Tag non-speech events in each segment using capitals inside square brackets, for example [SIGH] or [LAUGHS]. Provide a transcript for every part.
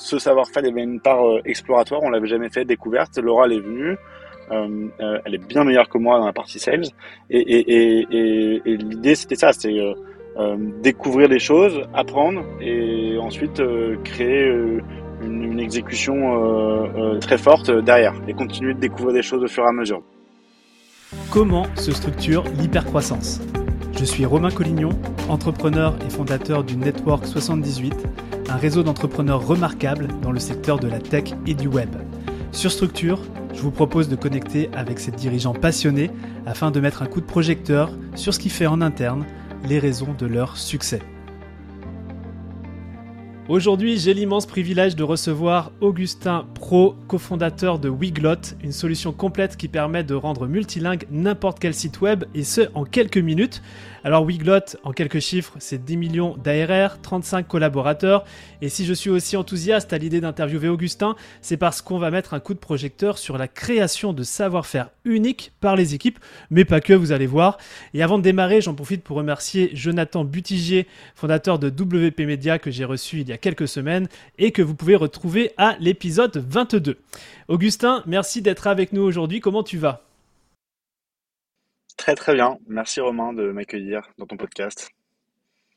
ce savoir-faire, avait une part exploratoire, on l'avait jamais fait, découverte. Laura, elle est venue. elle est bien meilleure que moi dans la partie sales. Et, l'idée, c'était ça, c'est découvrir des choses, apprendre et ensuite créer une, une, exécution très forte derrière et continuer de découvrir des choses au fur et à mesure. Comment se structure l'hypercroissance? Je suis Romain Collignon, entrepreneur et fondateur du Network 78, un réseau d'entrepreneurs remarquables dans le secteur de la tech et du web. Sur Structure, je vous propose de connecter avec ces dirigeants passionnés afin de mettre un coup de projecteur sur ce qui fait en interne les raisons de leur succès. Aujourd'hui, j'ai l'immense privilège de recevoir Augustin Pro, cofondateur de Wiglot, une solution complète qui permet de rendre multilingue n'importe quel site web et ce en quelques minutes. Alors Wiglot, en quelques chiffres, c'est 10 millions d'ARR, 35 collaborateurs. Et si je suis aussi enthousiaste à l'idée d'interviewer Augustin, c'est parce qu'on va mettre un coup de projecteur sur la création de savoir-faire unique par les équipes, mais pas que, vous allez voir. Et avant de démarrer, j'en profite pour remercier Jonathan Butigier, fondateur de WP Media que j'ai reçu il y a quelques semaines et que vous pouvez retrouver à l'épisode 22. Augustin, merci d'être avec nous aujourd'hui. Comment tu vas? Très très bien. Merci Romain de m'accueillir dans ton podcast.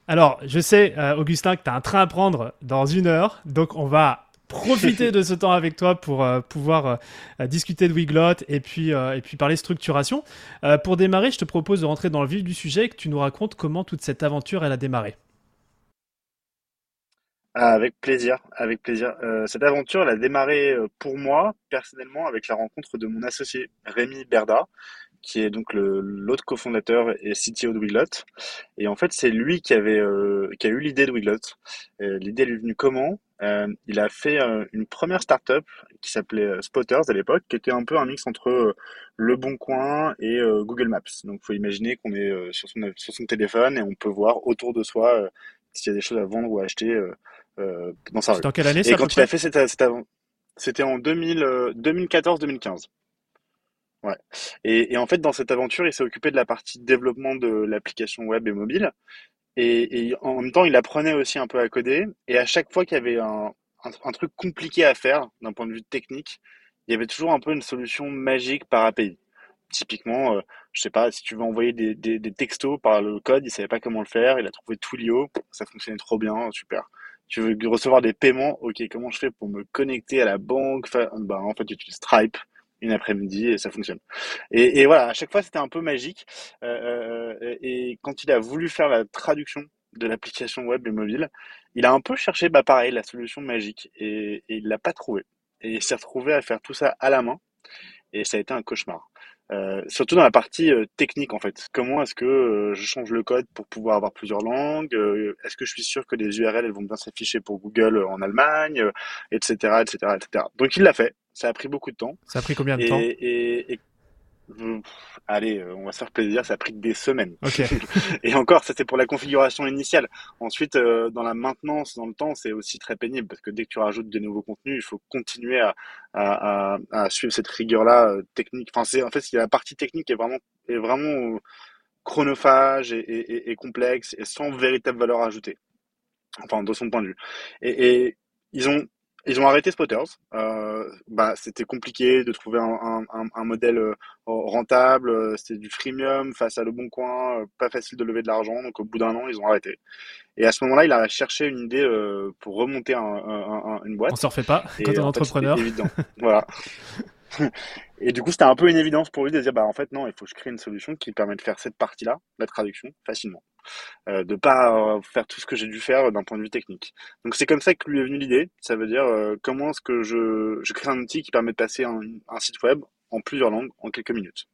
Alors, je sais, euh, Augustin, que tu as un train à prendre dans une heure, donc on va profiter de ce [LAUGHS] temps avec toi pour euh, pouvoir euh, discuter de Wiglot et puis, et puis parler structuration. pour démarrer, je te propose de rentrer dans le vif du sujet et que tu nous racontes comment toute cette aventure elle a démarré. Ah, avec plaisir, avec plaisir. cette aventure, elle a démarré pour moi, personnellement, avec la rencontre de mon associé Rémi Berda, qui est donc l'autre cofondateur et CTO de Wiglot. Et en fait, c'est lui qui avait euh, qui a eu l'idée de Wiglot. L'idée lui est venue comment? Euh, Il a fait euh, une première startup qui s'appelait Spotters à l'époque, qui était un peu un mix entre Le Bon Coin et Google Maps. Donc, il faut imaginer qu'on est sur son, sur son téléphone et on peut voir autour de soi s'il y a des choses à vendre ou à acheter dans sa rue. Dans quelle année Et quand il a fait cette, cette c'était en 2014-2015. Ouais. Et, et, en fait, dans cette aventure, il s'est occupé de la partie développement de l'application web et mobile. Et, et, en même temps, il apprenait aussi un peu à coder. Et à chaque fois qu'il y avait un, un, truc compliqué à faire d'un point de vue technique, il y avait toujours un peu une solution magique par API. Typiquement, euh, je sais pas, si tu veux envoyer des, des, des, textos par le code, il savait pas comment le faire. Il a trouvé Twilio, ça fonctionnait trop bien, super. Tu veux recevoir des paiements, ok, comment je fais pour me connecter à la banque? Bah, En fait, tu utilises Stripe une après-midi et ça fonctionne. Et, voilà, à chaque fois c'était un peu magique. Euh, euh, et quand il a voulu faire la traduction de l'application web et mobile, il a un peu cherché, bah pareil, la solution magique et, et il l'a pas trouvé. Et il s'est retrouvé à faire tout ça à la main et ça a été un cauchemar. Euh, surtout dans la partie euh, technique en fait. Comment est-ce que euh, je change le code pour pouvoir avoir plusieurs langues euh, Est-ce que je suis sûr que les URL elles vont bien s'afficher pour Google en Allemagne, etc., etc., etc. Donc il l'a fait. Ça a pris beaucoup de temps. Ça a pris combien de temps et, et, allez, on va se faire plaisir, ça a pris des semaines. Okay. [LAUGHS] et encore, ça c'est pour la configuration initiale. Ensuite, euh, dans la maintenance, dans le temps, c'est aussi très pénible parce que dès que tu rajoutes des nouveaux contenus, il faut continuer à, à, à, à suivre cette rigueur-là euh, technique. Enfin, c'est en fait, la partie technique est vraiment est vraiment chronophage et, et, et, complexe et sans véritable valeur ajoutée. Enfin, de son point de vue. Et, et ils ont ils ont arrêté Spotters. Euh, bah, c'était compliqué de trouver un, un, un modèle euh, rentable. Euh, c'était du freemium face à Le Bon Coin, pas facile de lever de l'argent. Donc au bout d'un an, ils ont arrêté. Et à ce moment-là, il a cherché une idée pour remonter un, une boîte. On s'en refait pas quand on est entrepreneur. évident. voilà. Et du coup, c'était un peu une évidence pour lui de dire, bah en fait non, il faut que je crée une solution qui permet de faire cette partie-là, la traduction, facilement euh, de pas euh, faire tout ce que j'ai dû faire d'un point de vue technique. Donc c'est comme ça que lui est venue l'idée. Ça veut dire euh, comment est-ce que je, crée un outil qui permet de passer un, site web en plusieurs langues en quelques minutes.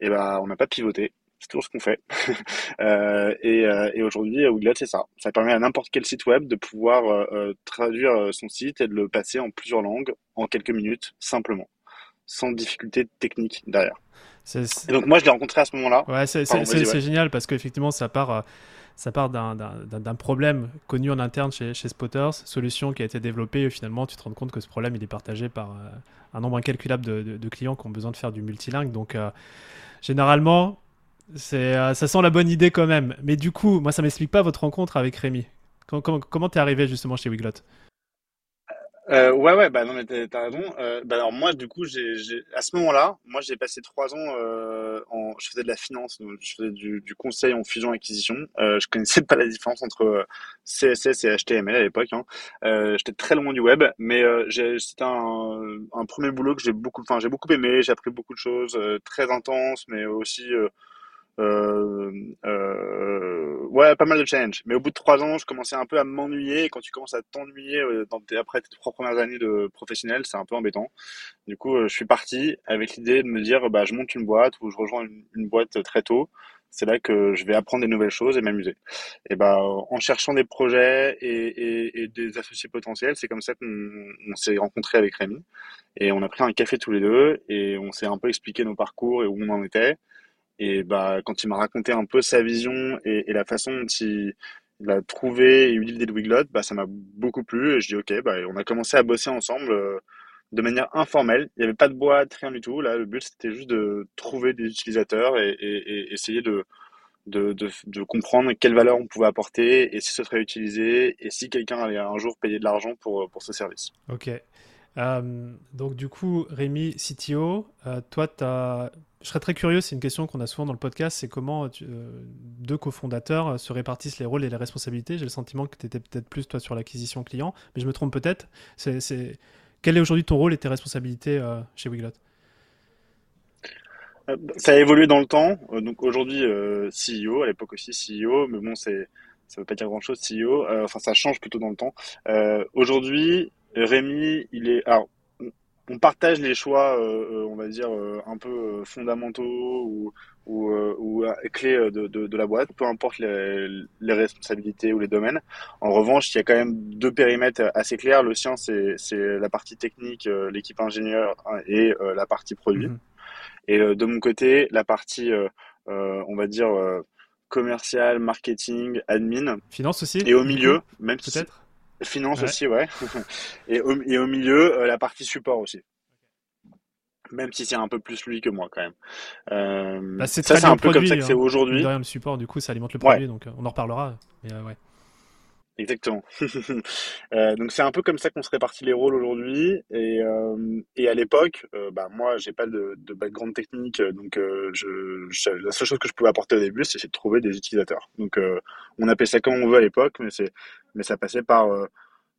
Et ben on n'a pas pivoté. C'est toujours ce qu'on fait. [LAUGHS] euh, et, euh, et aujourd'hui, c'est ça. Ça permet à n'importe quel site web de pouvoir traduire son site et de le passer en plusieurs langues en quelques minutes, simplement, sans difficulté technique derrière. Et donc moi je l'ai rencontré à ce moment-là. Ouais, c'est génial parce qu'effectivement ça part, euh, ça part d'un problème connu en interne chez, chez, Spotters, solution qui a été développée et finalement tu te rends compte que ce problème il est partagé par euh, un nombre incalculable de, de, clients qui ont besoin de faire du multilingue. Donc euh, généralement ça sent la bonne idée quand même. Mais du coup, moi ça m'explique pas votre rencontre avec Rémi. Comment t'es arrivé justement chez Wiglot? Euh, ouais, ouais, bah non, mais t'as raison. Euh, bah alors moi, du coup, j'ai, j'ai, à ce moment-là, moi, j'ai passé trois ans euh, en, je faisais de la finance, donc je faisais du, du conseil en fusion-acquisition. Euh, je connaissais [LAUGHS] pas la différence entre euh, CSS et HTML à l'époque. Hein. Euh, j'étais très loin du web, mais euh, c'était un, un premier boulot que j'ai beaucoup, enfin, j'ai beaucoup aimé. J'ai appris beaucoup de choses, euh, très intenses, mais aussi euh, ouais, pas mal de challenges. Mais au bout de trois ans, je commençais un peu à m'ennuyer. Et quand tu commences à t'ennuyer euh, après tes trois premières années de professionnel, c'est un peu embêtant. Du coup, euh, je suis parti avec l'idée de me dire, bah, je monte une boîte ou je rejoins une, boîte très tôt. C'est là que je vais apprendre des nouvelles choses et m'amuser. Et bah, en cherchant des projets et, des associés potentiels, c'est comme ça qu'on on s'est rencontrés avec Rémi. Et on a pris un café tous les deux et on s'est un peu expliqué nos parcours et où on en était. Et bah, quand il m'a raconté un peu sa vision et, la façon dont il, a trouvé et eu l'idée de bah, ça m'a beaucoup plu. Et je dis, OK, bah, on a commencé à bosser ensemble euh, de manière informelle. Il n'y avait pas de boîte, rien du tout. Là, le but, c'était juste de trouver des utilisateurs et, essayer de, de, de, comprendre quelle valeur on pouvait apporter et si ce serait utilisé et si quelqu'un allait un jour payer de l'argent pour, pour ce service. Ok. Euh, donc du coup, Rémi, CTO, euh, toi, t'as... je serais très curieux, c'est une question qu'on a souvent dans le podcast, c'est comment tu- euh, deux cofondateurs euh, se répartissent les rôles et les responsabilités. J'ai le sentiment que tu étais peut-être plus toi sur l'acquisition client, mais je me trompe peut-être. Quel est aujourd'hui ton rôle et tes responsabilités euh, chez Wiglot? Euh, Ça a évolué dans le temps. Euh, donc aujourd'hui, euh, CEO, à l'époque aussi CEO, mais bon, ça veut pas dire grand-chose, CEO. Euh, enfin, ça change plutôt dans le temps. Euh, aujourd'hui, Rémi, il est, on partage les choix, euh, euh, on va dire, euh, un peu euh, fondamentaux ou, ou, euh, ou, clés de, de, de la boîte, peu importe les, les responsabilités ou les domaines. En revanche, il y a quand même deux périmètres assez clairs. Le sien, c'est, la partie technique, euh, l'équipe ingénieur hein, et euh, la partie produit. Mhm. Et euh, de mon côté, la partie, euh, euh, on va dire, euh, commercial, marketing, admin. Finance aussi, Et au milieu, même peut-être? Finance Ouais. aussi, ouais. [LAUGHS] Et au, et au milieu, euh, la partie support aussi. Même si c'est un peu plus lui que moi quand même. Euh, Bah, ça, c'est un peu comme ça que c'est hein. Aujourd'hui. rien, le support, du coup, ça alimente le Ouais, produit, donc euh, on en reparlera. Mais euh, ouais. exactement. [LAUGHS] Euh, donc c'est un peu comme ça qu'on se répartit les rôles aujourd'hui. Et, et à l'époque, bah, moi, j'ai pas de, de background technique, donc je, je- la seule chose que je pouvais apporter au début, c'est de trouver des utilisateurs. Donc on appelait ça comme on veut à l'époque, mais c'est, mais ça passait par euh,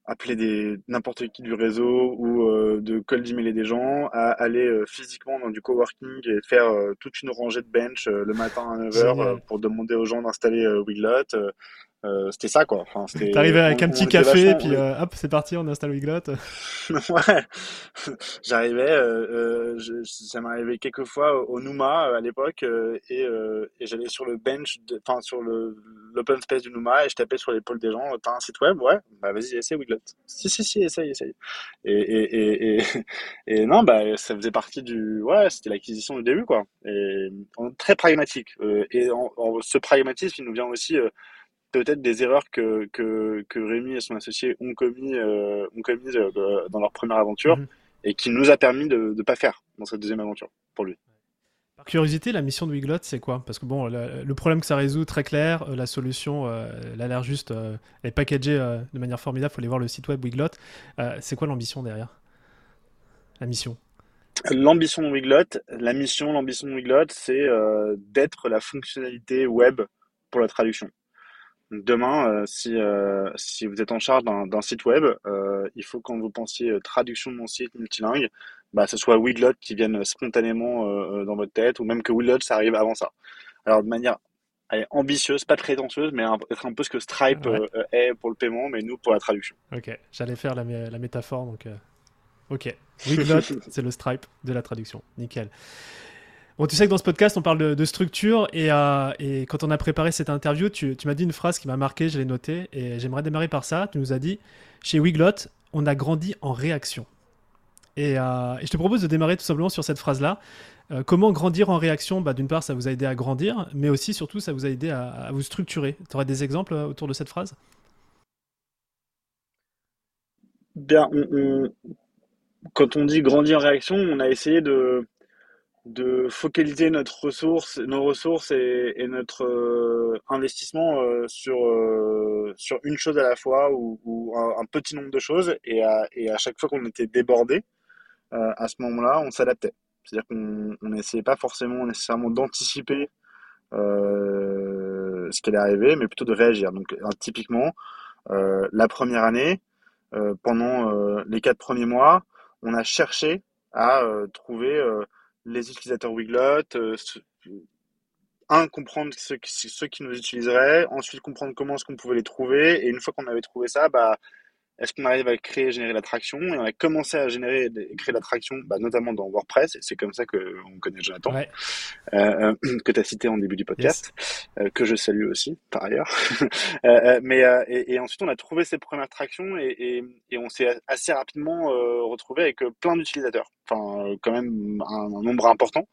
appeler des n'importe qui du réseau ou euh, de cold emailer des gens, à aller euh, physiquement dans du coworking et faire euh, toute une rangée de bench le matin à 9h Génial. pour demander aux gens d'installer Wiglot. Euh, c'était ça quoi. Enfin, T'arrivais on, avec un petit café, et vachement puis euh, hop, c'est parti, on installe Wiglot. [LAUGHS] Ouais, j'arrivais, euh, euh, je- ça arrivé quelques fois au Numa euh, à l'époque euh, et, euh, et j'allais sur le bench, enfin sur le l'open space du Numa et je tapais sur l'épaule des gens. T'as un site web? Ouais, bah vas-y, essaye Wiglot. Si si si, essaye, essaye. Et et et et, [LAUGHS] et non, bah ça faisait partie du, ouais, c'était l'acquisition du début quoi. Et on très pragmatique. Euh, et en, en- ce pragmatisme, il nous vient aussi euh, peut-être des erreurs que, que, que Rémi et son associé ont commis, euh, ont euh, dans leur première aventure Mhm. et qui nous a permis de ne pas faire dans cette deuxième aventure pour lui. Par curiosité, la mission de Wiglot, c'est quoi? Parce que bon, le, le problème que ça résout, très clair, euh, la solution, euh, elle a l'air juste, elle est packagée de manière formidable, faut aller voir le site web Wiglot. C'est quoi l'ambition derrière? La mission? L'ambition de Wiglot, la mission, l'ambition de Wiglot, c'est d'être la fonctionnalité web pour la traduction. Demain, euh, si, euh, si vous êtes en charge d'un site web, euh, il faut quand vous pensiez traduction de mon site multilingue, bah, ce soit Wiglot qui vienne spontanément dans votre tête, ou même que Wiglot, ça arrive avant ça. Alors de manière allez, ambitieuse, pas prétentieuse, mais un- être un peu ce que Stripe Ouais, est pour le paiement, mais nous pour la traduction. ok. J'allais faire la, mé- la métaphore, donc ok. Wiglot, [LAUGHS] c'est le Stripe de la traduction. Nickel. Bon, tu sais que dans ce podcast, on parle de, structure et, euh, et quand on a préparé cette interview, tu, m'as dit une phrase qui m'a marqué, je l'ai notée et j'aimerais démarrer par ça. Tu nous as dit, chez Wiglot, on a grandi en réaction. Et, euh, et je te propose de démarrer tout simplement sur cette phrase-là. Euh, comment grandir en réaction? Bah, D'une part, ça vous a aidé à grandir, mais aussi, surtout, ça vous a aidé à, vous structurer. Tu aurais des exemples autour de cette phrase? Bien, quand on dit grandir en réaction, on a essayé de, de focaliser notre ressource, nos ressources et, notre euh, investissement euh, sur, euh, sur une chose à la fois ou, un, petit nombre de choses. Et à, et à chaque fois qu'on était débordé, à ce moment-là, on s'adaptait. C'est-à-dire qu'on on n'essayait pas forcément nécessairement d'anticiper ce qui allait arriver, mais plutôt de réagir. Donc, typiquement, la première année, pendant les quatre premiers mois, on a cherché à trouver les utilisateurs Wiglot, euh, un, comprendre ceux qui, ceux qui nous utiliseraient, ensuite comprendre comment est-ce qu'on pouvait les trouver, et une fois qu'on avait trouvé ça, bah, est-ce qu'on arrive à créer, générer l'attraction? Et on a commencé à générer et créer l'attraction, bah, notamment dans WordPress, et c'est comme ça qu'on connaît Jonathan, Ouais, euh, euh, que tu as cité en début du yes. podcast, euh, que je salue aussi, par ailleurs. [LAUGHS] Euh, mais, et, et ensuite, on a trouvé ces premières tractions et, et, et on s'est assez rapidement retrouvé avec plein d'utilisateurs, enfin, quand même un, un nombre important,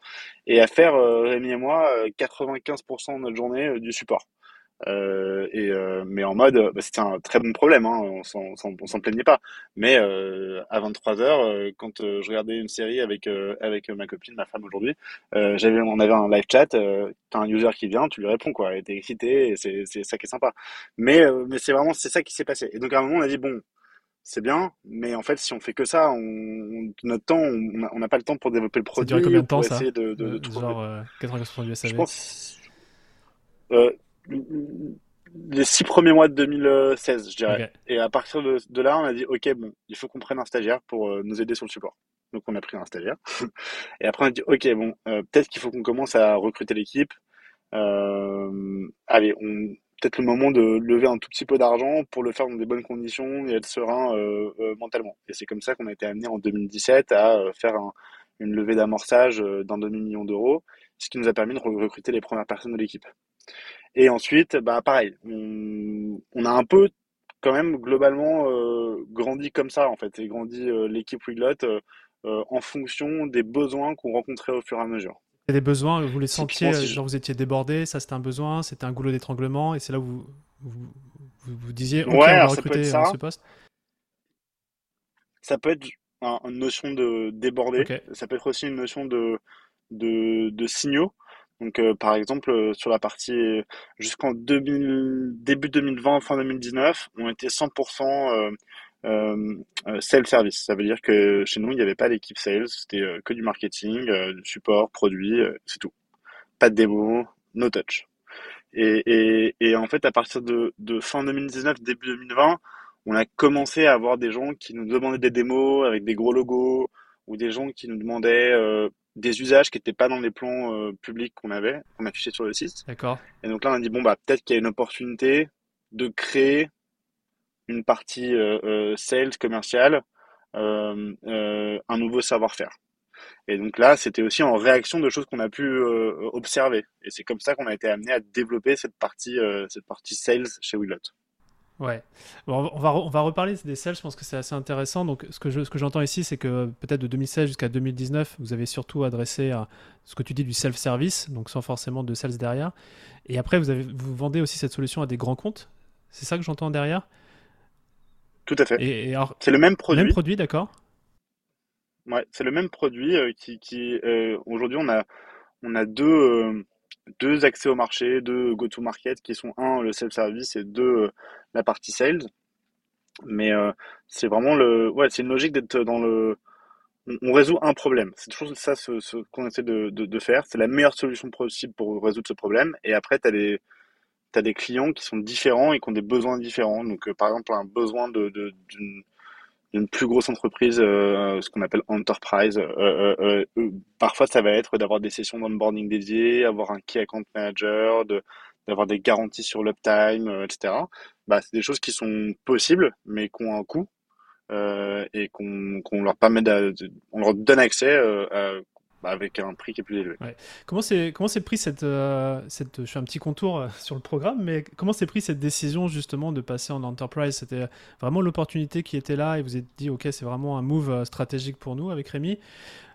et à faire, Rémi et moi, euh, 95% de notre journée du support. Euh, et euh, mais en mode, euh, bah, c'était un très bon problème, hein, on s'en on s'en- on s'en plaignait pas. Mais euh, à 23 heures, euh, quand euh, je regardais une série avec euh, avec ma copine, ma femme aujourd'hui, euh, j'avais on avait un live chat, euh, t'as un user qui vient, tu lui réponds quoi, et t'es excité, et c'est c'est ça qui est sympa. Mais euh, mais c'est vraiment c'est ça qui s'est passé. Et donc à un moment on a dit bon, c'est bien, mais en fait si on fait que ça, on, notre temps, on n'a pas le temps pour développer le Ça a duré produit combien de temps ça de de, de. Genre euh, 95% du Je SAV. pense euh, les six premiers mois de 2016, je dirais. Et à partir de, de là, on a dit, OK, bon, il faut qu'on prenne un stagiaire pour euh, nous aider sur le support. Donc, on a pris un stagiaire. [LAUGHS] Et après, on a dit, OK, bon, euh, peut-être qu'il faut qu'on commence à recruter l'équipe. Euh, allez, on, peut-être le moment de lever un tout petit peu d'argent pour le faire dans des bonnes conditions et être serein mentalement. Et c'est comme ça qu'on a été amené en 2017 à faire un- une levée d'amorçage d'un demi-million d'euros, ce qui nous a permis de re- recruter les premières personnes de l'équipe. Et ensuite, bah pareil, on, on a un peu quand même globalement euh, grandi comme ça en fait, et grandi euh, l'équipe Wiglot euh, en fonction des besoins qu'on rencontrait au fur et à mesure. A des besoins, vous les sentiez, je... genre vous étiez débordé, ça c'était un besoin, c'était un goulot d'étranglement, et c'est là où vous, vous, vous, vous disiez, Ouais, on va recruter ça, ce poste. ça peut être un- une notion de déborder, Ok, ça peut être aussi une notion de, de, de signaux. Donc, euh, par exemple, euh, sur la partie euh, jusqu'en 2000, début 2020, fin 2019, on était 100% euh, euh, euh, self-service. Ça veut dire que chez nous, il n'y avait pas d'équipe sales, c'était que du marketing, du support, produit, c'est tout. Pas de démo, no touch. Et, et, et en fait, à partir de, de fin 2019, début 2020, on a commencé à avoir des gens qui nous demandaient des démos avec des gros logos ou des gens qui nous demandaient des usages qui n'étaient pas dans les plans euh, publics qu'on avait, qu'on affichait sur le site. d'accord. Et donc là, on a dit, bon, bah, peut-être qu'il y a une opportunité de créer une partie euh, euh, sales commerciale, euh, euh, un nouveau savoir-faire. Et donc là, c'était aussi en réaction de choses qu'on a pu euh, observer. Et c'est comme ça qu'on a été amené à développer cette partie, euh, cette partie sales chez Wiglot. Ouais. Bon, on va, on va reparler des sales, je pense que c'est assez intéressant. Donc, ce que je, ce que j'entends ici, c'est que peut-être de 2016 jusqu'à 2019, vous avez surtout adressé à ce que tu dis du self-service, donc sans forcément de sales derrière. Et après, vous, avez, vous vendez aussi cette solution à des grands comptes. C'est ça que j'entends derrière? Tout à fait. Et, et alors, C'est le même produit. même produit, d'accord? Ouais, c'est le même produit euh, qui, qui euh, aujourd'hui on a on a deux euh, deux accès au marché, deux go-to-market qui sont un le self-service et deux euh, la partie sales. Mais euh, c'est vraiment le ouais c'est une logique d'être dans le on, résout un problème. C'est toujours ça ce, qu'on essaie de, faire. C'est la meilleure solution possible pour résoudre ce problème. Et après t'as des t'as des clients qui sont différents et qui ont des besoins différents. Donc euh, par exemple un besoin de, de d'une d'une plus grosse entreprise, euh, ce qu'on appelle enterprise. Euh, euh, euh, euh, parfois, ça va être d'avoir des sessions d'onboarding dédiées, avoir un key account manager, de, d'avoir des garanties sur l'uptime, euh, etc. Bah, c'est des choses qui sont possibles, mais qui ont un coût et qu'on qu'on leur permet on leur donne accès bah, avec un prix qui est plus élevé. Ouais. Comment c'est comment c'est pris cette, euh, cette je fais un petit contour euh, sur le programme mais comment c'est pris cette décision justement de passer en enterprise? C'était vraiment l'opportunité qui était là et vous êtes dit ok c'est vraiment un move euh, stratégique pour nous avec Rémi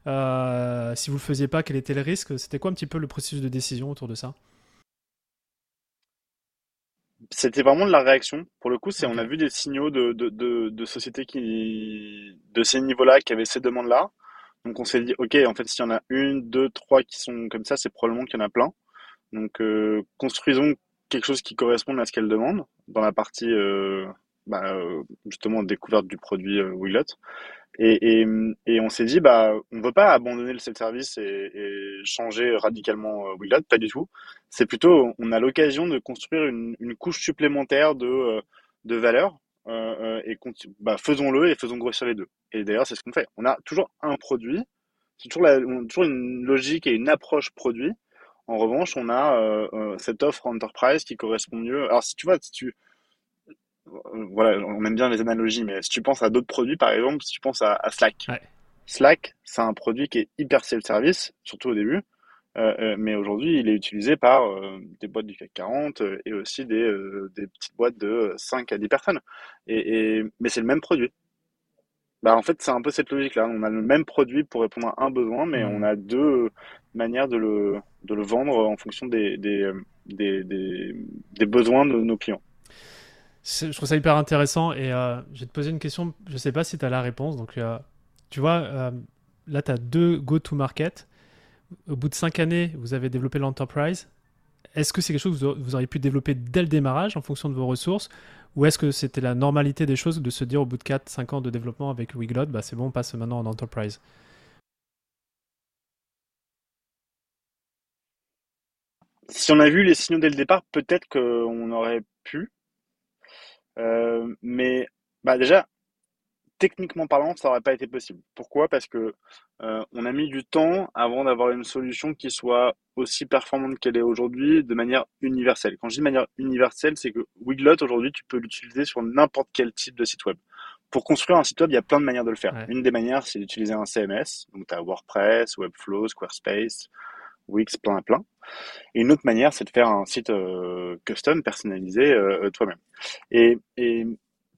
Euh, si vous le faisiez pas quel était le risque? C'était quoi un petit peu le processus de décision autour de ça? C'était vraiment de la réaction. Pour le coup, c'est, on a vu des signaux de, de, de, de sociétés qui, de ces niveaux-là, qui avaient ces demandes-là. Donc on s'est dit, ok, en fait, s'il y en a une, deux, trois qui sont comme ça, c'est probablement qu'il y en a plein. Donc euh, construisons quelque chose qui corresponde à ce qu'elle demande dans la partie euh, bah, euh, justement découverte du produit euh, Wiglet. Et, et, et on s'est dit, bah, on veut pas abandonner le self-service et, et changer radicalement euh, Wiglet, pas du tout. C'est plutôt, on a l'occasion de construire une, une couche supplémentaire de, euh, de valeur et conti- bah, faisons-le et faisons grossir les deux. Et d'ailleurs, c'est ce qu'on fait. On a toujours un produit, c'est toujours, la, on a toujours une logique et une approche produit. En revanche, on a euh, euh, cette offre enterprise qui correspond mieux. Alors, si tu vois, si tu, euh, voilà, on aime bien les analogies, mais si tu penses à d'autres produits, par exemple, si tu penses à, à Slack, Ouais. Slack, c'est un produit qui est hyper self-service, surtout au début, euh, euh, mais aujourd'hui, il est utilisé par euh, des boîtes du CAC 40 euh, et aussi des, euh, des petites boîtes de 5 à 10 personnes. Et, et, mais c'est le même produit. Bah, en fait, c'est un peu cette logique-là. On a le même produit pour répondre à un besoin, mais on Hmm. a deux manières de le, de le vendre en fonction des, des, euh, des, des, besoins de nos clients. Je trouve ça hyper intéressant et euh, je vais te poser une question. Je sais pas si tu as la réponse. Donc, euh, tu vois, euh, là, tu as deux go-to-market. Au bout de cinq années, vous avez développé l'enterprise. Est-ce que c'est quelque chose que vous auriez pu développer dès le démarrage en fonction de vos ressources Ou est-ce que c'était la normalité des choses de se dire au bout de 4-5 ans de développement avec Wiglot, bah, c'est bon, on passe maintenant en enterprise? Si on a vu les signaux dès le départ, peut-être qu'on aurait pu. Euh, mais bah déjà, techniquement parlant, ça n'aurait pas été possible. Pourquoi? Parce que euh, on a mis du temps avant d'avoir une solution qui soit aussi performante qu'elle est aujourd'hui de manière universelle. Quand je dis de manière universelle, c'est que Wiglot aujourd'hui, tu peux l'utiliser sur n'importe quel type de site web. Pour construire un site web, il y a plein de manières de le faire. Ouais. Une des manières, c'est d'utiliser un CMS. Donc, tu as WordPress, Webflow, Squarespace, Wix, plein, plein. Et une autre manière, c'est de faire un site euh, custom, personnalisé euh, toi-même. Et, et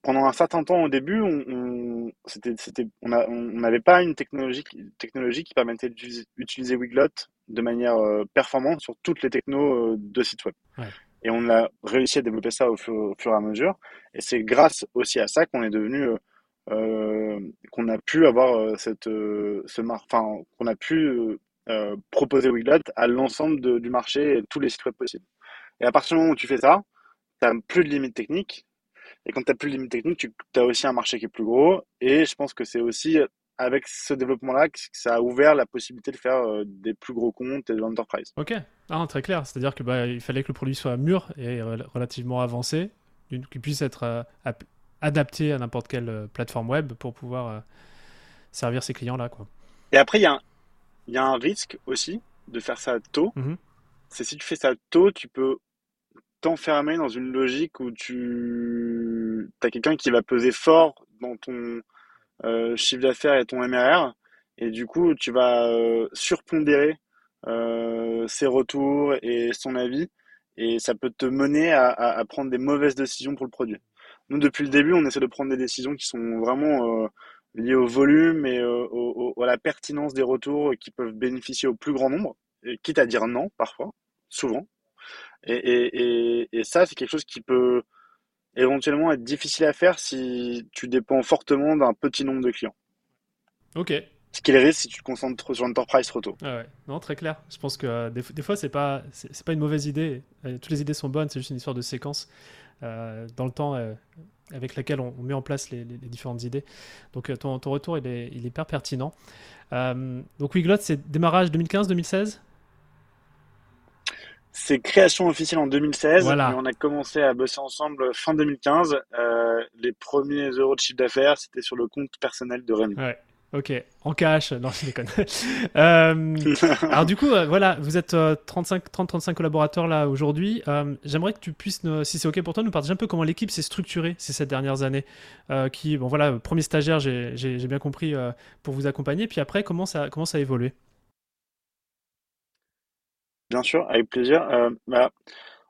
pendant un certain temps au début, on, n'avait pas une technologie, qui- technologie qui permettait d'utiliser utiliser Wiglot de manière euh, performante sur toutes les technos euh, de site web. Ouais. Et on a réussi à développer ça au fur, au fur et à mesure. Et c'est grâce aussi à ça qu'on est devenu, euh, qu'on a pu avoir cette, euh, ce mar- enfin, qu'on a pu euh, proposer Wiglot à l'ensemble du marché et tous les sites web possibles. Et à partir du moment où tu fais ça, tu n'as plus de limites techniques. Et quand tu n'as plus de limites techniques, tu as aussi un marché qui est plus gros. Et je pense que c'est aussi avec ce développement-là que ça a ouvert la possibilité de faire euh, des plus gros comptes et de l'enterprise. Ok, ah, très clair. C'est-à-dire que bah, il fallait que le produit soit mûr et rel- relativement avancé, qu'il puisse être euh, ap- adapté à n'importe quelle euh, plateforme web pour pouvoir euh, servir ces clients-là. Quoi. Et après, il y, a un- il y a un risque aussi de faire ça tôt. Mhm. C'est si tu fais ça tôt, tu peux t'enfermer dans une logique où tu as quelqu'un qui va peser fort dans ton euh, chiffre d'affaires et ton MRR. Et du coup, tu vas euh, surpondérer euh, ses retours et son avis. Et ça peut te mener à, prendre des mauvaises décisions pour le produit. Nous, depuis le début, on essaie de prendre des décisions qui sont vraiment liées au volume et à la pertinence des retours qui peuvent bénéficier au plus grand nombre, quitte à dire non parfois, souvent. Et, et, et, et ça, c'est quelque chose qui peut éventuellement être difficile à faire si tu dépends fortement d'un petit nombre de clients. Ok, Ce qui est le risque si tu te concentres trop sur l'enterprise trop tôt. Ah ouais. non, très clair. Je pense que euh, des, fois, c'est pas, c'est pas une mauvaise idée. Euh, toutes les idées sont bonnes, c'est juste une histoire de séquence euh, dans le temps euh, avec laquelle on, on met en place les, les- les différentes idées. Donc, ton, ton retour, il est, il est hyper pertinent. Donc, Wiglot, c'est démarrage 2015-2016 C'est création officielle en 2016, Voilà. mais on a commencé à bosser ensemble fin 2015. Euh, les premiers euros de chiffre d'affaires, c'était sur le compte personnel de Rémi. Ouais. Ok, en cash, non je déconne. [LAUGHS] Euh, alors du coup, euh, voilà, vous êtes 30-35 collaborateurs là aujourd'hui. J'aimerais que tu puisses, nous- si c'est ok pour toi, nous partager un peu comment l'équipe s'est structurée ces sept dernières années. Qui, bon voilà, premier stagiaire, j'ai bien compris pour vous accompagner. Puis après, comment ça, comment ça a évolué? Bien sûr, avec plaisir. Euh, bah,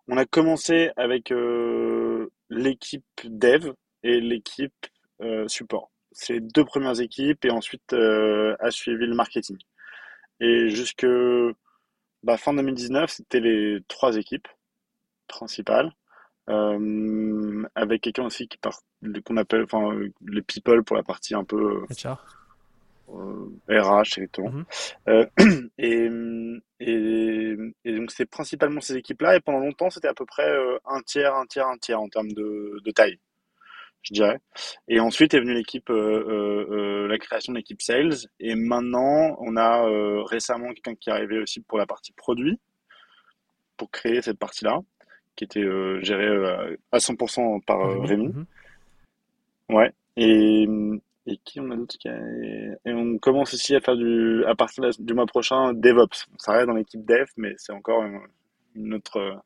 on a commencé avec euh, l'équipe dev et l'équipe euh, support. C'est les deux premières équipes et ensuite a suivi le marketing. Et jusque bah, fin 2019, c'était les trois équipes principales, avec quelqu'un aussi qui part, qu'on appelle, enfin, les people pour la partie un peu RH, exactement. Mhm. Euh, [CLEARS THROAT] et, et, et donc c'est principalement ces équipes-là. Et pendant longtemps, c'était à peu près euh, un tiers, un tiers, un tiers en termes de, de taille, je dirais. Et ensuite est venue l'équipe, euh, euh, euh, la création de l'équipe sales. Et maintenant, on a euh, récemment quelqu'un qui est arrivé aussi pour la partie produit, pour créer cette partie-là, qui était euh, gérée euh, à 100% par euh, Rémi Rémi. Mhm. Ouais. Et, et qui on a d'autre qui a... Et on commence aussi à faire du, à partir du mois prochain, DevOps. Ça reste dans l'équipe Dev, mais c'est encore une, autre,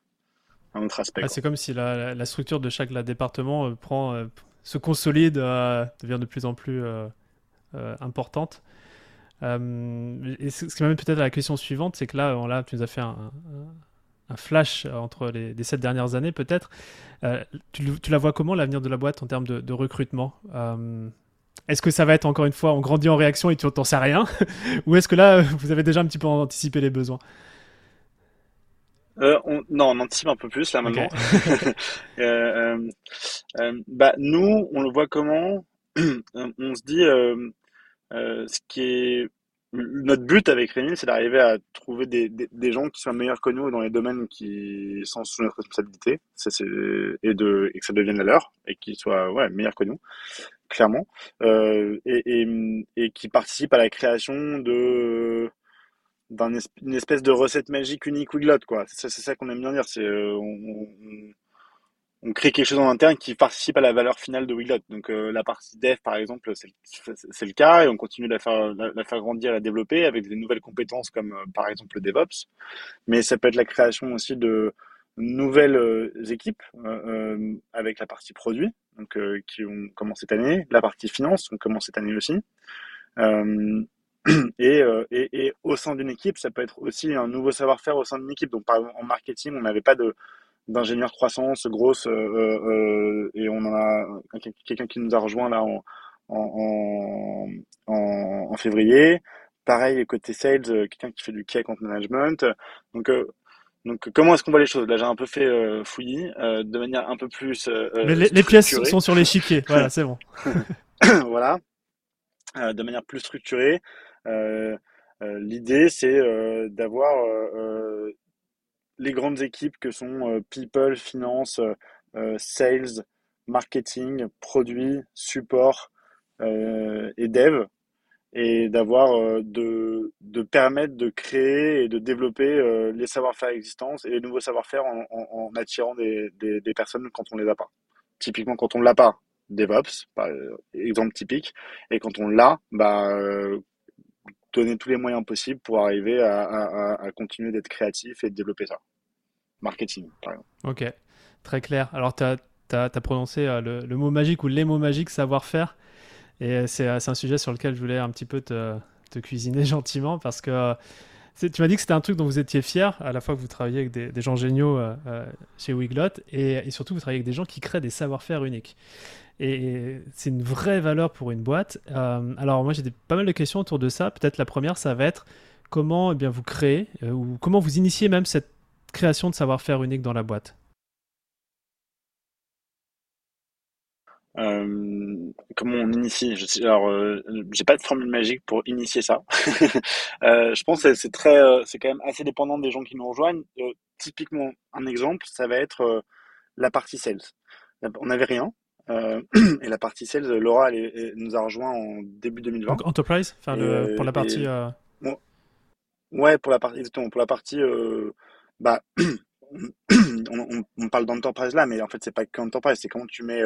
un autre aspect, Ah, c'est comme si la, structure de chaque département euh, prend, euh, se consolide, euh, devient de plus en plus importante. Et ce qui m'amène peut-être à la question suivante, c'est que là, on, là, tu nous as fait un, flash entre les, les sept dernières années, peut-être. Tu, la vois comment l'avenir de la boîte en termes de, de recrutement? Est-ce que ça va être encore une fois, on grandit en réaction et tu n'en sais rien [LAUGHS] Ou est-ce que là, [LAUGHS] vous avez déjà un petit peu anticipé les besoins Euh, on, non, on anticipe un peu plus là maintenant. [LAUGHS] Euh, euh, euh, bah, nous, on le voit comment? [CLEARS THROAT] On se dit, ce qui est notre but avec Rémi, c'est d'arriver à trouver des, des, des gens qui soient meilleurs que nous dans les domaines qui sont sous notre responsabilité, et de, et que ça devienne la leur, et qu'ils soient, ouais, meilleurs que nous, clairement, euh, et, et, qui participent à la création de, d'un es- une espèce de recette magique unique Wiglot, quoi. C'est ça, qu'on aime bien dire, c'est, euh, on, on- crée quelque chose en interne qui participe à la valeur finale de Wiglot. Donc euh, la partie dev, par exemple, c'est le cas et on continue de la faire, la, la faire grandir la développer avec des nouvelles compétences comme par exemple le DevOps. Mais ça peut être la création aussi de nouvelles euh, équipes euh, euh, avec la partie produit, donc euh, qui ont commencé cette année, la partie finance, on commence cette année aussi. Euh, [CLEARS THROAT] et, euh, et, et au sein d'une équipe, ça peut être aussi un nouveau savoir-faire au sein d'une équipe. Donc par exemple en marketing, on n'avait pas de d'ingénieurs croissance grosse et on en a quelqu'un qui nous a rejoint là en, en, en, en février. Pareil, côté sales, quelqu'un qui fait du key account management. Donc, donc comment est-ce qu'on voit les choses? Là, j'ai un peu fait euh, fouillis, euh, de manière un peu plus euh, Mais les, les pièces sont sur l'échiquier, [LAUGHS] voilà, c'est bon. [LAUGHS] voilà, de manière plus structurée. L'idée, c'est d'avoir les grandes équipes que sont people, finance, sales, marketing, produits, support et dev, et d'avoir euh, de, de permettre de créer et de développer euh, les savoir-faire existants et les nouveaux savoir-faire en, en, attirant des, des, des personnes quand on les a pas. Typiquement, quand on l'a pas, DevOps, par exemple typique, et quand on l'a, bah, euh, donner tous les moyens possibles pour arriver à, à, à continuer d'être créatif et de développer ça. Marketing, par exemple. Ok, très clair. Alors, tu as, prononcé euh, le, le, mot magique ou les mots magiques savoir-faire. Et euh, c'est un sujet sur lequel je voulais un petit peu te, cuisiner [LAUGHS] gentiment parce que euh, tu m'as dit que c'était un truc dont vous étiez fier, à la fois que vous travaillez avec des, gens géniaux euh, chez Wiglot et, surtout vous travaillez avec des gens qui créent des savoir-faire uniques. Et, c'est une vraie valeur pour une boîte. Alors moi j'ai pas mal de questions autour de ça. Peut-être la première, ça va être comment eh bien, vous créez ou comment vous initiez même cette création de savoir-faire unique dans la boîte? Euh, comment on initie? Je sais, Alors, euh, j'ai pas de formule magique pour initier ça. [LAUGHS] euh, je pense que c'est très, c'est quand même assez dépendant des gens qui nous rejoignent. Typiquement, un exemple, ça va être la partie sales. On n'avait rien. [CLEARS THROAT] Et la partie sales, Laura, elle, elle, nous a rejoint en début 2020. Donc enterprise, enfin le, pour la partie. Et, bon, ouais, pour la partie, exactement, pour la partie, bah, [CLEARS THROAT] on, on, on, parle d'enterprise là, mais en fait, c'est pas qu'enterprise, c'est comment tu mets